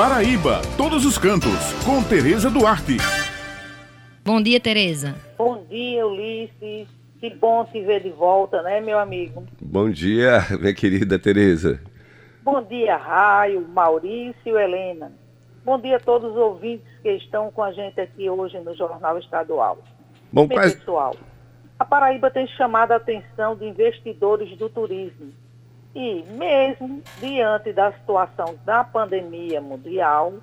Paraíba, todos os cantos, com Tereza Duarte. Bom dia, Tereza. Bom dia, Ulisses. Que bom te ver de volta, né, meu amigo? Bom dia, minha querida Tereza. Bom dia, Raio, Maurício, Helena. Bom dia a todos os ouvintes que estão com a gente aqui hoje no Jornal Estadual. Bom, Bem, quais... pessoal, a Paraíba tem chamado a atenção de investidores do turismo. E, mesmo diante da situação da pandemia mundial,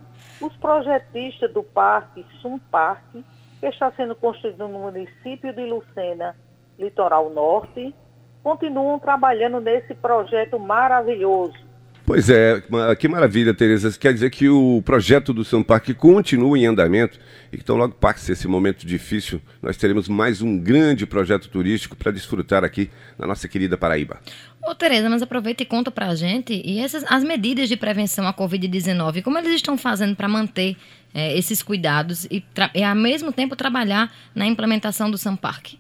os projetistas do Parque Sum Parque, que está sendo construído no município de Lucena, litoral norte, continuam trabalhando nesse projeto maravilhoso Pois é, que maravilha, Tereza. Quer dizer que o projeto do São Parque continua em andamento e que então logo passe esse momento difícil, nós teremos mais um grande projeto turístico para desfrutar aqui na nossa querida Paraíba. Ô Tereza, mas aproveita e conta para a gente e essas, as medidas de prevenção à Covid-19, como eles estão fazendo para manter é, esses cuidados e, e, ao mesmo tempo trabalhar na implementação do São Parque?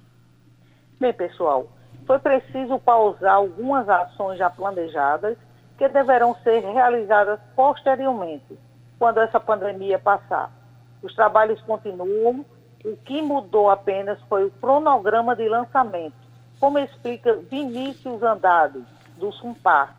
Bem, pessoal, foi preciso pausar algumas ações já planejadas que deverão ser realizadas posteriormente, quando essa pandemia passar. Os trabalhos continuam, o que mudou apenas foi o cronograma de lançamento, como explica Vinícius Andrade, do Sumpar.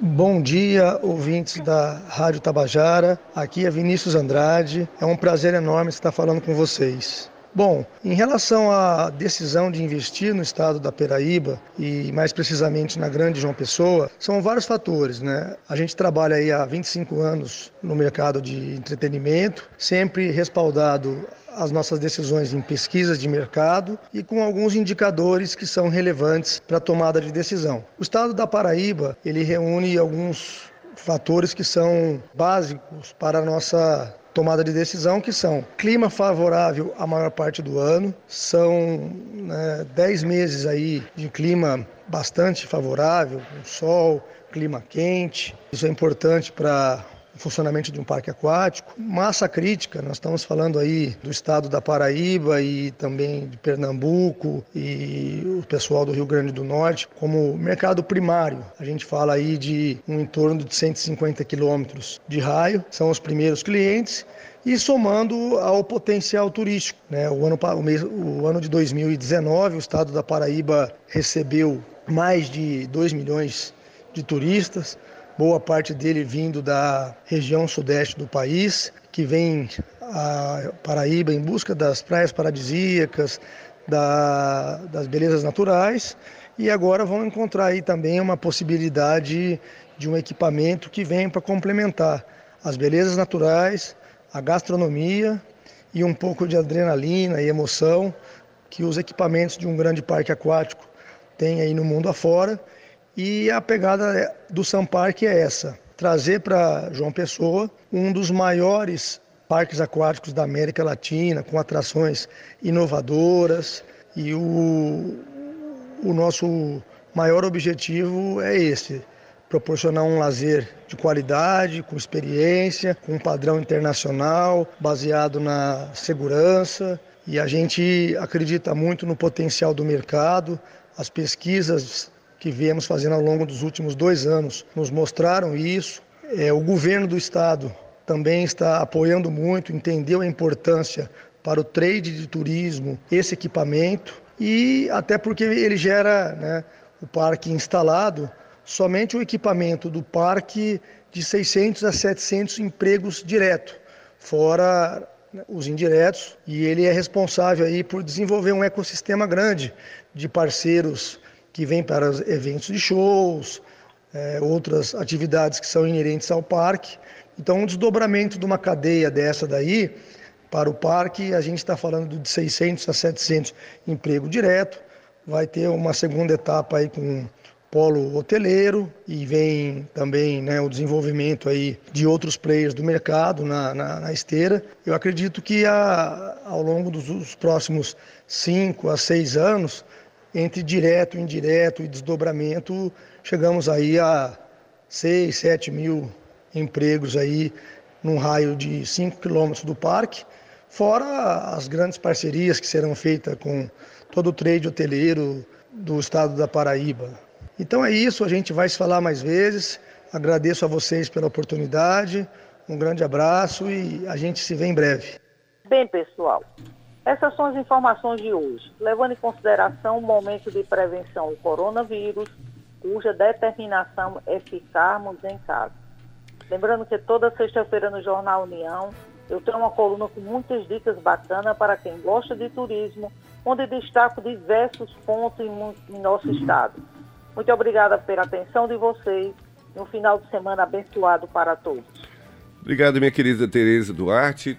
Bom dia, ouvintes da Rádio Tabajara. Aqui é Vinícius Andrade. É um prazer enorme estar falando com vocês. Bom, em relação à decisão de investir no estado da Peraíba e mais precisamente na Grande João Pessoa, são vários fatores, né? A gente trabalha aí há 25 anos no mercado de entretenimento, sempre respaldado as nossas decisões em pesquisas de mercado e com alguns indicadores que são relevantes para a tomada de decisão. O estado da Paraíba, ele reúne alguns fatores que são básicos para a nossa tomada de decisão, que são clima favorável a maior parte do ano, são né, 10 meses aí de clima bastante favorável, com sol, clima quente. Isso é importante para funcionamento de um parque aquático. Massa crítica, nós estamos falando aí do estado da Paraíba e também de Pernambuco e o pessoal do Rio Grande do Norte, como mercado primário. A gente fala aí de um entorno de 150 quilômetros de raio, são os primeiros clientes e somando ao potencial turístico. Né? O, ano, o, mês, o ano de 2019, o estado da Paraíba recebeu mais de 2 milhões de turistas, boa parte dele vindo da região sudeste do país, que vem a Paraíba em busca das praias paradisíacas, da, das belezas naturais, e agora vão encontrar aí também uma possibilidade de um equipamento que vem para complementar as belezas naturais, a gastronomia e um pouco de adrenalina e emoção que os equipamentos de um grande parque aquático têm aí no mundo afora. E a pegada do Sun Park é essa: trazer para João Pessoa um dos maiores parques aquáticos da América Latina, com atrações inovadoras. E o, o nosso maior objetivo é esse: proporcionar um lazer de qualidade, com experiência, com um padrão internacional, baseado na segurança. E a gente acredita muito no potencial do mercado. As pesquisas que viemos fazendo ao longo dos últimos dois anos nos mostraram isso. É, o governo do estado também está apoiando muito, entendeu a importância para o trade de turismo esse equipamento e até porque ele gera né, o parque instalado somente o equipamento do parque de 600 a 700 empregos direto, fora né, os indiretos, e ele é responsável aí por desenvolver um ecossistema grande de parceiros que vêm para os eventos de shows, é, outras atividades que são inerentes ao parque. Então, um desdobramento de uma cadeia dessa daí para o parque, a gente está falando de 600 a 700 emprego direto. Vai ter uma segunda etapa aí com polo hoteleiro e vem também né, o desenvolvimento aí de outros players do mercado na, na, na esteira. Eu acredito que a, ao longo dos, dos próximos cinco a seis anos, entre direto, indireto e desdobramento, chegamos aí a 6, 7 mil empregos aí num raio de 5 quilômetros do parque, fora as grandes parcerias que serão feitas com todo o trade hoteleiro do estado da Paraíba. Então é isso, a gente vai se falar mais vezes. Agradeço a vocês pela oportunidade. Um grande abraço e a gente se vê em breve. Bem, pessoal, essas são as informações de hoje, levando em consideração o momento de prevenção ao coronavírus, cuja determinação é ficarmos em casa. Lembrando que toda sexta-feira no Jornal União eu tenho uma coluna com muitas dicas bacanas para quem gosta de turismo, onde destaco diversos pontos em, em nosso estado. Muito obrigada pela atenção de vocês e um final de semana abençoado para todos. Obrigado, minha querida Tereza Duarte.